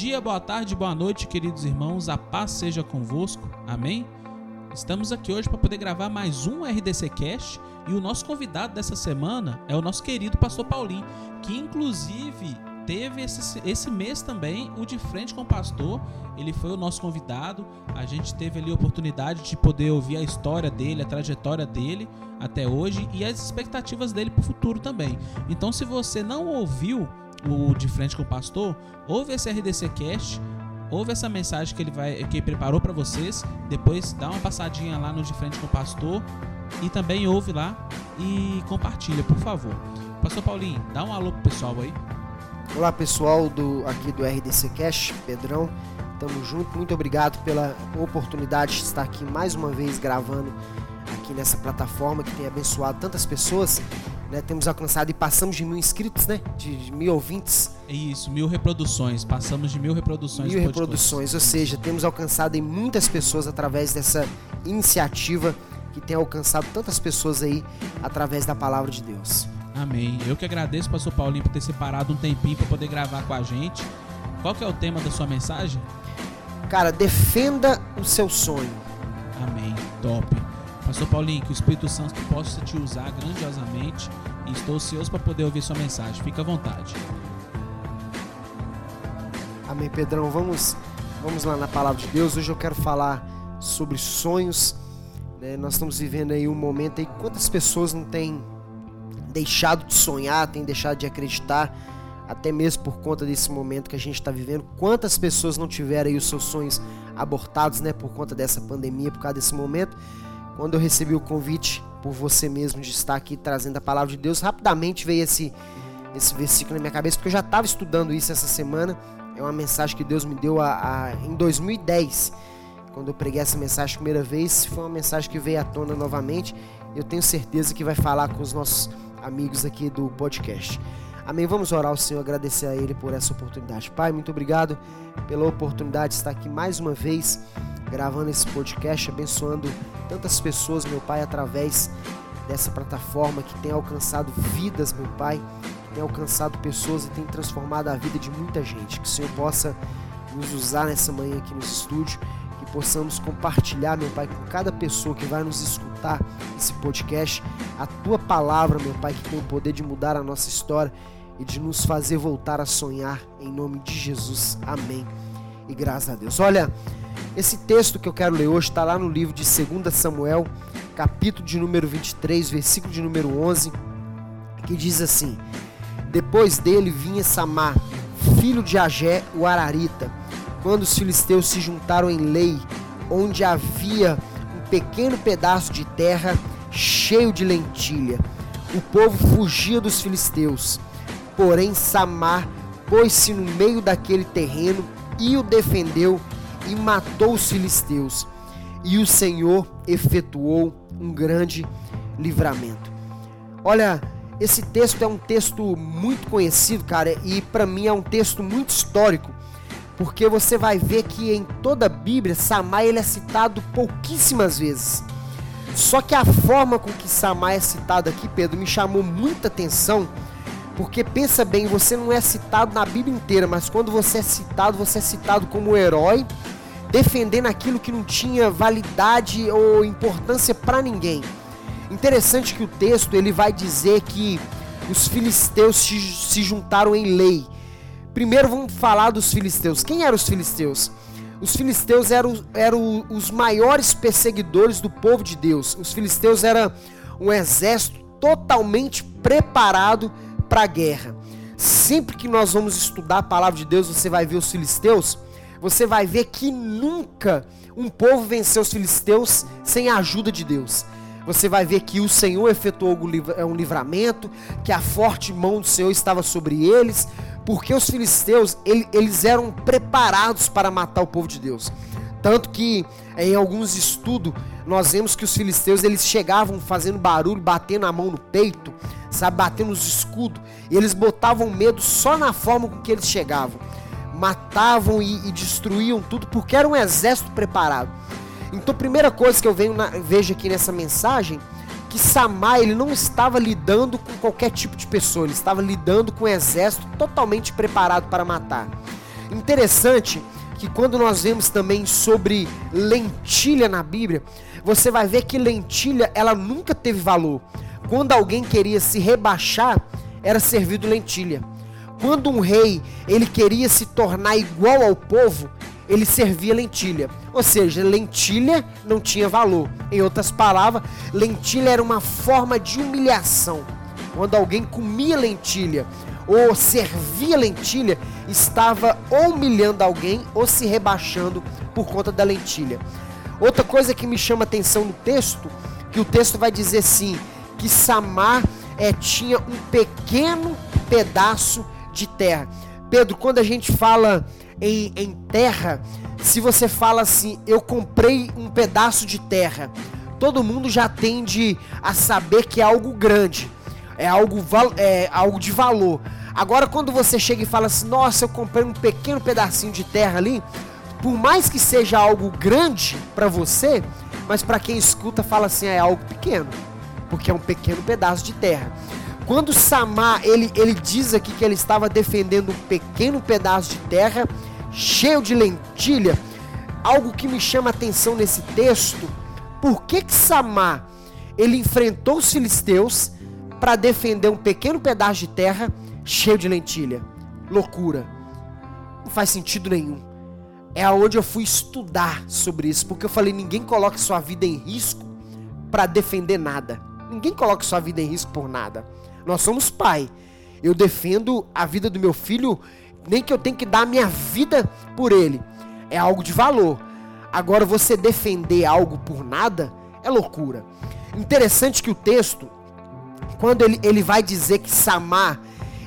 dia, boa tarde, boa noite, queridos irmãos. A paz seja convosco. Amém? Estamos aqui hoje para poder gravar mais um RDC Cast e o nosso convidado dessa semana é o nosso querido pastor Paulinho, que inclusive teve esse, esse mês também o de frente com o pastor. Ele foi o nosso convidado. A gente teve ali a oportunidade de poder ouvir a história dele, a trajetória dele até hoje e as expectativas dele para o futuro também. Então, se você não ouviu o de frente com o pastor, ouve esse RDC Cast, ouve essa mensagem que ele vai que preparou para vocês, depois dá uma passadinha lá no de frente com o pastor e também ouve lá e compartilha, por favor. Pastor Paulinho, dá um alô pro pessoal aí. Olá pessoal do aqui do RDC Cast, Pedrão. Tamo junto. Muito obrigado pela oportunidade de estar aqui mais uma vez gravando aqui nessa plataforma que tem abençoado tantas pessoas. Né? Temos alcançado e passamos de mil inscritos, né? De, de mil ouvintes. Isso, mil reproduções. Passamos de mil reproduções. Mil reproduções, ou seja, temos alcançado em muitas pessoas através dessa iniciativa que tem alcançado tantas pessoas aí através da palavra de Deus. Amém. Eu que agradeço, pastor Paulinho, por ter separado um tempinho para poder gravar com a gente. Qual que é o tema da sua mensagem? Cara, defenda o seu sonho. Amém. Top. Pastor Paulinho, que o Espírito Santo possa te usar grandiosamente e estou ansioso para poder ouvir sua mensagem. Fica à vontade. Amém, Pedrão. Vamos, vamos lá na palavra de Deus. Hoje eu quero falar sobre sonhos. Né? Nós estamos vivendo aí um momento aí quantas pessoas não têm deixado de sonhar, têm deixado de acreditar, até mesmo por conta desse momento que a gente está vivendo. Quantas pessoas não tiveram aí os seus sonhos abortados, né, por conta dessa pandemia, por causa desse momento? Quando eu recebi o convite por você mesmo de estar aqui trazendo a palavra de Deus, rapidamente veio esse esse versículo na minha cabeça, porque eu já estava estudando isso essa semana. É uma mensagem que Deus me deu a, a, em 2010, quando eu preguei essa mensagem a primeira vez. Foi uma mensagem que veio à tona novamente. Eu tenho certeza que vai falar com os nossos amigos aqui do podcast. Amém. Vamos orar ao Senhor, agradecer a Ele por essa oportunidade. Pai, muito obrigado pela oportunidade de estar aqui mais uma vez gravando esse podcast, abençoando tantas pessoas, meu Pai, através dessa plataforma que tem alcançado vidas, meu Pai, que tem alcançado pessoas e tem transformado a vida de muita gente. Que o Senhor possa nos usar nessa manhã aqui no estúdio, que possamos compartilhar, meu Pai, com cada pessoa que vai nos escutar esse podcast, a tua palavra, meu Pai, que tem o poder de mudar a nossa história e de nos fazer voltar a sonhar em nome de Jesus. Amém. E graças a Deus. Olha, esse texto que eu quero ler hoje está lá no livro de 2 Samuel, capítulo de número 23, versículo de número 11, que diz assim: Depois dele vinha Samar, filho de Agé, o Ararita, quando os filisteus se juntaram em Lei, onde havia um pequeno pedaço de terra cheio de lentilha. O povo fugia dos filisteus. Porém, Samar pôs-se no meio daquele terreno e o defendeu e matou os filisteus. E o Senhor efetuou um grande livramento. Olha, esse texto é um texto muito conhecido, cara, e para mim é um texto muito histórico, porque você vai ver que em toda a Bíblia Samar ele é citado pouquíssimas vezes. Só que a forma com que Samar é citado aqui, Pedro, me chamou muita atenção, porque pensa bem, você não é citado na Bíblia inteira, mas quando você é citado, você é citado como herói, defendendo aquilo que não tinha validade ou importância para ninguém. Interessante que o texto ele vai dizer que os filisteus se, juntaram em lei. Primeiro vamos falar dos filisteus. Quem eram os filisteus? Os filisteus eram, eram os maiores perseguidores do povo de Deus. Os filisteus eram um exército totalmente preparado para a guerra. Sempre que nós vamos estudar a palavra de Deus, você vai ver os filisteus, você vai ver que nunca um povo venceu os filisteus sem a ajuda de Deus. Você vai ver que o Senhor efetuou um livramento, que a forte mão do Senhor estava sobre eles, porque os filisteus eles eram preparados para matar o povo de Deus. Tanto que em alguns estudos nós vemos que os filisteus eles chegavam fazendo barulho, batendo a mão no peito, sabe, batendo os escudos, e eles botavam medo só na forma com que eles chegavam. Matavam e, e destruíam tudo porque era um exército preparado. Então, primeira coisa que eu venho na, vejo aqui nessa mensagem, que Samar ele não estava lidando com qualquer tipo de pessoa, ele estava lidando com um exército totalmente preparado para matar. Interessante que quando nós vemos também sobre lentilha na Bíblia, você vai ver que lentilha ela nunca teve valor. Quando alguém queria se rebaixar, era servido lentilha. Quando um rei ele queria se tornar igual ao povo, ele servia lentilha. Ou seja, lentilha não tinha valor. Em outras palavras, lentilha era uma forma de humilhação. Quando alguém comia lentilha ou servia lentilha, estava humilhando alguém ou se rebaixando por conta da lentilha. Outra coisa que me chama atenção no texto, que o texto vai dizer assim, que Samar é, tinha um pequeno pedaço de terra. Pedro, quando a gente fala em, em terra, se você fala assim, eu comprei um pedaço de terra, todo mundo já tende a saber que é algo grande, é algo, é algo de valor. Agora, quando você chega e fala assim, nossa, eu comprei um pequeno pedacinho de terra ali, por mais que seja algo grande para você, mas para quem escuta fala assim, é algo pequeno, porque é um pequeno pedaço de terra. Quando Samar, ele, ele diz aqui que ele estava defendendo um pequeno pedaço de terra cheio de lentilha, algo que me chama a atenção nesse texto, por que que Samar, ele enfrentou os filisteus para defender um pequeno pedaço de terra cheio de lentilha. Loucura. Não faz sentido nenhum. É aonde eu fui estudar sobre isso, porque eu falei, ninguém coloca sua vida em risco para defender nada. Ninguém coloca sua vida em risco por nada. Nós somos pai. Eu defendo a vida do meu filho, nem que eu tenha que dar a minha vida por ele. É algo de valor. Agora você defender algo por nada é loucura. Interessante que o texto, quando ele, ele vai dizer que Samar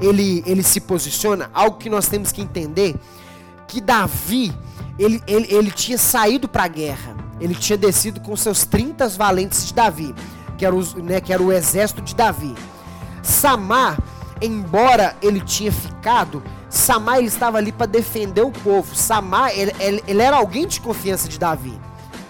ele, ele se posiciona, algo que nós temos que entender, que Davi, ele, ele, ele tinha saído para a guerra, ele tinha descido com seus 30 valentes de Davi, que era, os, né, que era o exército de Davi. Samar, embora ele tinha ficado, Samar ele estava ali para defender o povo. Samar, ele, ele, ele, era alguém de confiança de Davi.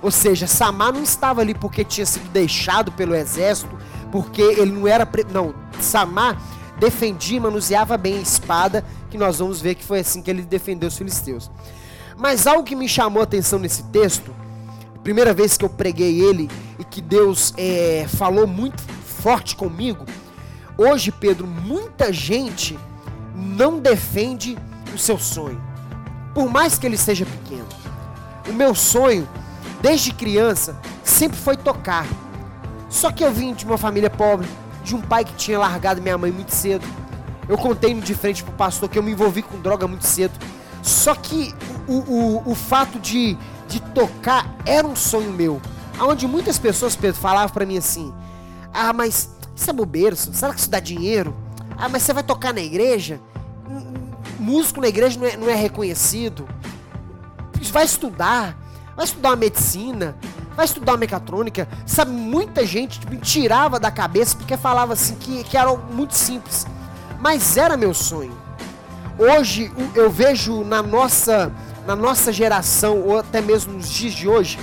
Ou seja, Samar não estava ali porque tinha sido deixado pelo exército, porque ele não era. Não, Samar defendia e manuseava bem a espada, que nós vamos ver que foi assim que ele defendeu os filisteus. Mas algo que me chamou a atenção nesse texto, primeira vez que eu preguei ele e que Deus é, falou muito forte comigo, hoje, Pedro, muita gente não defende o seu sonho, por mais que ele seja pequeno. O meu sonho, desde criança, sempre foi tocar. Só que eu vim de uma família pobre, de um pai que tinha largado minha mãe muito cedo. Eu contei de frente pro pastor que eu me envolvi com droga muito cedo. Só que o, o, o fato de, de tocar era um sonho meu. Onde muitas pessoas, Pedro, falavam para mim assim: Ah, mas isso é bobeira, será que isso dá dinheiro? Ah, mas você vai tocar na igreja? Músico na igreja não é, não é reconhecido. Vai estudar, vai estudar uma medicina, vai estudar mecatrônica, sabe? Muita gente me tirava da cabeça porque falava assim que, que era muito simples. Mas era meu sonho. Hoje eu vejo na nossa, na nossa geração, ou até mesmo nos dias de hoje,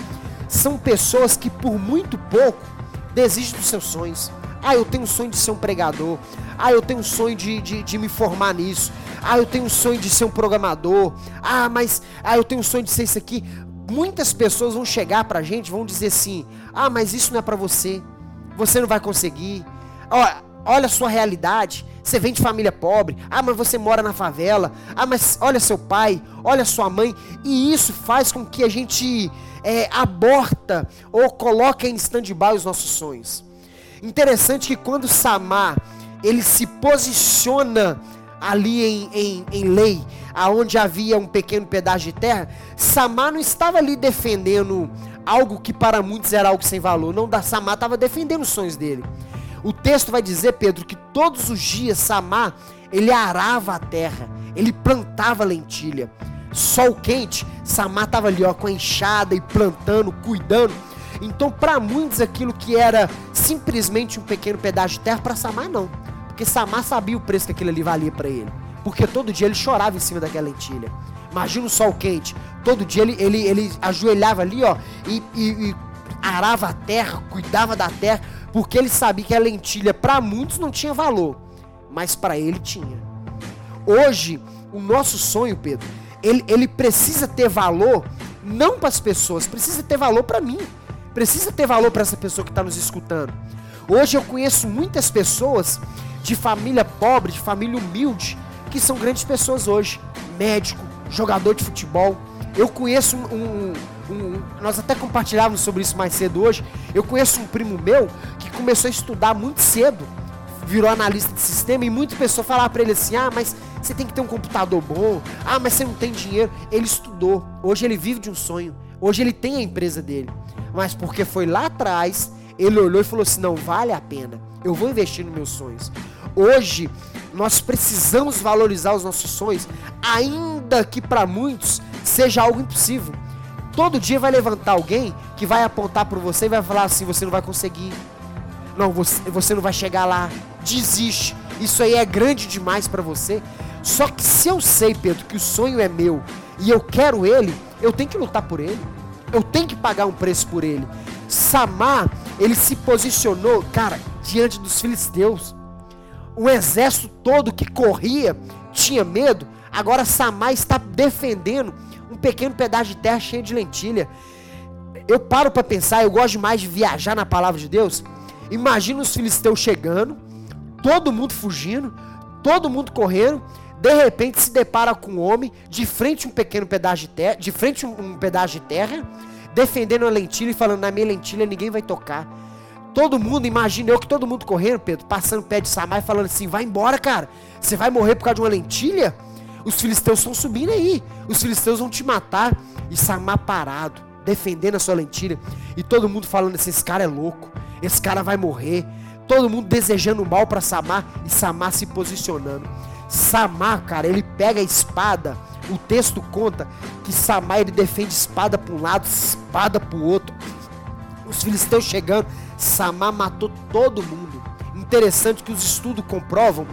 são pessoas que por muito pouco desistem dos seus sonhos. Ah, eu tenho um sonho de ser um pregador. Ah, eu tenho um sonho de, de, de, me formar nisso. Ah, eu tenho um sonho de ser um programador. Ah, mas ah, eu tenho um sonho de ser isso aqui muitas pessoas vão chegar pra gente, vão dizer assim: "Ah, mas isso não é para você. Você não vai conseguir. Olha, olha a sua realidade. Você vem de família pobre. Ah, mas você mora na favela. Ah, mas olha seu pai, olha sua mãe. E isso faz com que a gente é, aborta ou coloque em stand-by os nossos sonhos. Interessante que quando Samar ele se posiciona ali em, em, em lei, aonde havia um pequeno pedaço de terra, Samar não estava ali defendendo algo que para muitos era algo sem valor. Não, Samar estava defendendo os sonhos dele. O texto vai dizer, Pedro, que todos os dias Samar ele arava a terra, ele plantava lentilha. Sol quente, Samar estava ali ó, com a enxada e plantando, cuidando. Então, para muitos, aquilo que era simplesmente um pequeno pedaço de terra, para Samar não. Porque Samar sabia o preço que aquilo ali valia para ele. Porque todo dia ele chorava em cima daquela lentilha. Imagina o sol quente. Todo dia ele, ele, ele ajoelhava ali, ó, e, e, e arava a terra, cuidava da terra, porque ele sabia que a lentilha para muitos não tinha valor, mas para ele tinha. Hoje, o nosso sonho, Pedro, ele, ele precisa ter valor não para as pessoas, precisa ter valor para mim. Precisa ter valor para essa pessoa que está nos escutando. Hoje eu conheço muitas pessoas de família pobre, de família humilde, que são grandes pessoas hoje. Médico, jogador de futebol. Eu conheço um, um, um, Nós até compartilhávamos sobre isso mais cedo hoje. Eu conheço um primo meu que começou a estudar muito cedo. Virou analista de sistema e muitas pessoas falavam para ele assim: ah, mas você tem que ter um computador bom. Ah, mas você não tem dinheiro. Ele estudou. Hoje ele vive de um sonho. Hoje ele tem a empresa dele. Mas porque foi lá atrás, ele olhou e falou assim: não vale a pena. Eu vou investir nos meus sonhos. Hoje, nós precisamos valorizar os nossos sonhos, ainda que para muitos seja algo impossível. Todo dia vai levantar alguém que vai apontar para você e vai falar assim: você não vai conseguir. Não, você, você não vai chegar lá. Desiste. Isso aí é grande demais para você. Só que se eu sei, Pedro, que o sonho é meu e eu quero ele, eu tenho que lutar por ele. Eu tenho que pagar um preço por ele. Samar, ele se posicionou, cara, diante dos filisteus. O exército todo que corria tinha medo. Agora Samar está defendendo um pequeno pedaço de terra cheio de lentilha. Eu paro para pensar, eu gosto demais de viajar na palavra de Deus. Imagina os filisteus chegando, todo mundo fugindo, todo mundo correndo, de repente se depara com um homem de frente um pequeno pedaço de terra, de frente um pedaço de terra, defendendo a lentilha e falando: na minha lentilha ninguém vai tocar. Todo mundo, imagina eu que todo mundo correndo, Pedro, passando pé de Samar e falando assim: vai embora, cara, você vai morrer por causa de uma lentilha? Os filisteus estão subindo aí, os filisteus vão te matar. E Samar parado, defendendo a sua lentilha, e todo mundo falando assim: esse cara é louco, esse cara vai morrer. Todo mundo desejando mal para Samar e Samar se posicionando. Samar, cara, ele pega a espada. O texto conta que Samar ele defende espada para um lado, espada para o outro. Os filisteus chegando, Samar matou todo mundo. Interessante que os estudos comprovam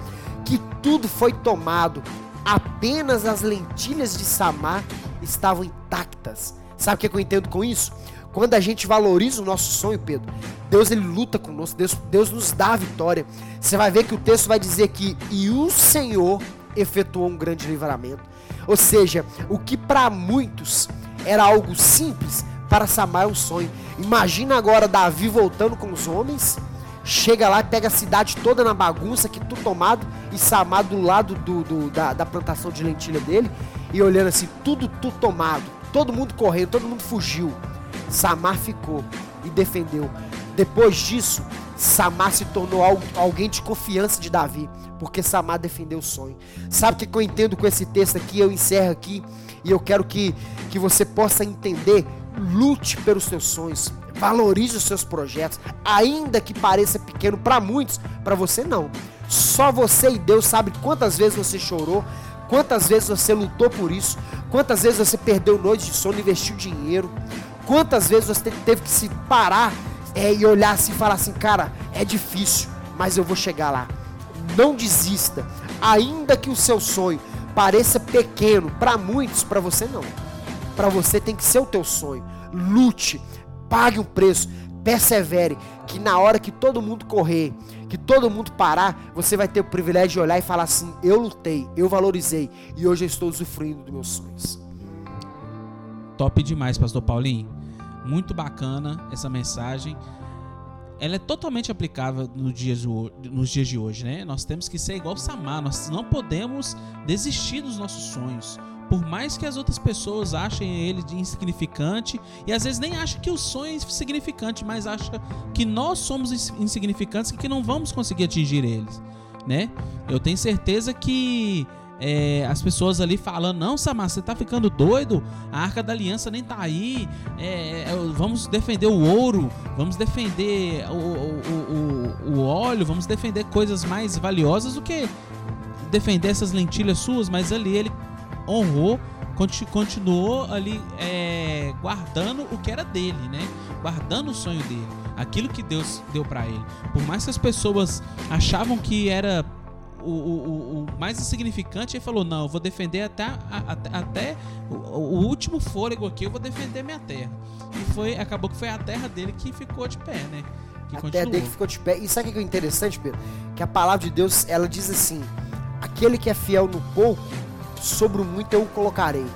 que tudo foi tomado. Apenas as lentilhas de Samar estavam intactas. Sabe o que eu entendo com isso? Quando a gente valoriza o nosso sonho, Pedro, Deus ele luta conosco, Deus, Deus nos dá a vitória. Você vai ver que o texto vai dizer que e o Senhor efetuou um grande livramento. Ou seja, o que para muitos era algo simples, para Samar é um sonho. Imagina agora Davi voltando com os homens, chega lá pega a cidade toda na bagunça, que tudo tomado, e Samar do lado do, do da, da, plantação de lentilha dele, e olhando assim, tudo, tudo tomado, todo mundo correndo, todo mundo fugiu. Samar ficou e defendeu. Depois disso, Samar se tornou alguém de confiança de Davi, porque Samar defendeu o sonho. Sabe o que eu entendo com esse texto aqui? Eu encerro aqui e eu quero que, que você possa entender. Lute pelos seus sonhos, valorize os seus projetos, ainda que pareça pequeno para muitos, para você não. Só você e Deus sabe quantas vezes você chorou, quantas vezes você lutou por isso, quantas vezes você perdeu noites de sono, investiu dinheiro, quantas vezes você teve que se parar é, e olhar assim e falar assim, cara, é difícil, mas eu vou chegar lá. Não desista, ainda que o seu sonho pareça pequeno para muitos, para você não. Para você tem que ser o teu sonho. Lute, pague um preço, persevere, que na hora que todo mundo correr, que todo mundo parar, você vai ter o privilégio de olhar e falar assim: eu lutei, eu valorizei e hoje eu estou usufruindo dos meus sonhos. Top demais, pastor Paulinho. Muito bacana essa mensagem. Ela é totalmente aplicável no dia de, nos dias de hoje, né? Nós temos que ser igual Samar, nós não podemos desistir dos nossos sonhos. Por mais que as outras pessoas achem ele de insignificante, e às vezes nem acham que o sonho é insignificante, mas acham que nós somos insignificantes e que não vamos conseguir atingir eles, né? Eu tenho certeza que é, as pessoas ali falando: Não, Samar, você tá ficando doido, a arca da aliança nem tá aí, é, é, vamos defender o ouro, vamos defender o, o, o, o, óleo, vamos defender coisas mais valiosas do que defender essas lentilhas suas. Mas ali ele honrou, continuou ali é, guardando o que era dele, né? Guardando o sonho dele, aquilo que Deus deu para ele. Por mais que as pessoas achavam que era o, o, o, mais insignificante, ele falou: Não, eu vou defender até, a, a, até o, o, último fôlego aqui, eu vou defender minha terra. E foi, acabou que foi a terra dele que ficou de pé, né? Que a continuou. terra dele que ficou de pé. E sabe o que é interessante, Pedro? Que a palavra de Deus, ela diz assim: Aquele que é fiel no pouco, sobre o muito eu o colocarei.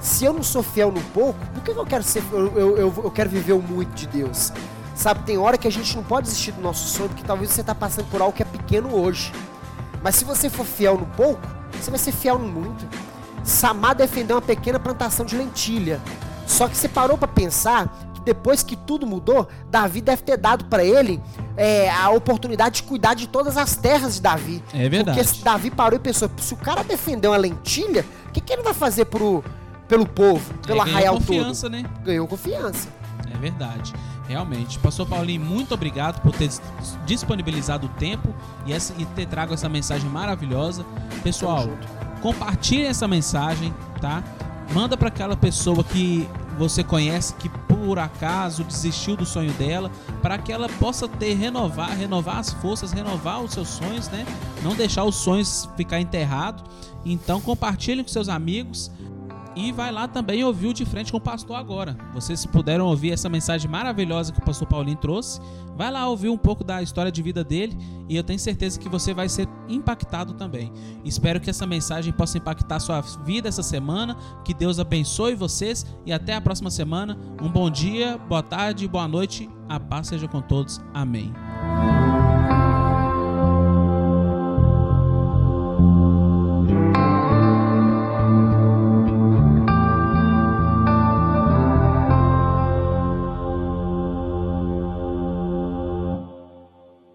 Se eu não sou fiel no pouco, por que eu quero ser eu, eu, eu, quero viver o muito de Deus? Sabe, tem hora que a gente não pode desistir do nosso sonho, porque talvez você está passando por algo que é pequeno hoje. Mas se você for fiel no pouco, você vai ser fiel no muito. Samar defendeu uma pequena plantação de lentilha. Só que você parou para pensar depois que tudo mudou, Davi deve ter dado para ele é, a oportunidade de cuidar de todas as terras de Davi. É verdade. Porque Davi parou e pensou: se o cara defendeu uma lentilha, o que, que ele vai fazer pro, pelo povo, pelo É, arraial ganhou confiança, todo? né? Ganhou confiança. É verdade. Realmente. Pastor Paulinho, muito obrigado por ter disponibilizado o tempo e, essa, e ter trago essa mensagem maravilhosa. Pessoal, compartilhe essa mensagem, tá? Manda para aquela pessoa que você conhece que por acaso desistiu do sonho dela, para que ela possa ter renovar, renovar as forças, renovar os seus sonhos, né? Não deixar os sonhos ficar enterrado. Então compartilhe com seus amigos e vai lá também ouvir o de frente com o pastor agora. Vocês puderam ouvir essa mensagem maravilhosa que o pastor Paulinho trouxe. Vai lá ouvir um pouco da história de vida dele e eu tenho certeza que você vai ser impactado também. Espero que essa mensagem possa impactar sua vida essa semana. Que Deus abençoe vocês e até a próxima semana. Um bom dia, boa tarde, boa noite. A paz seja com todos. Amém.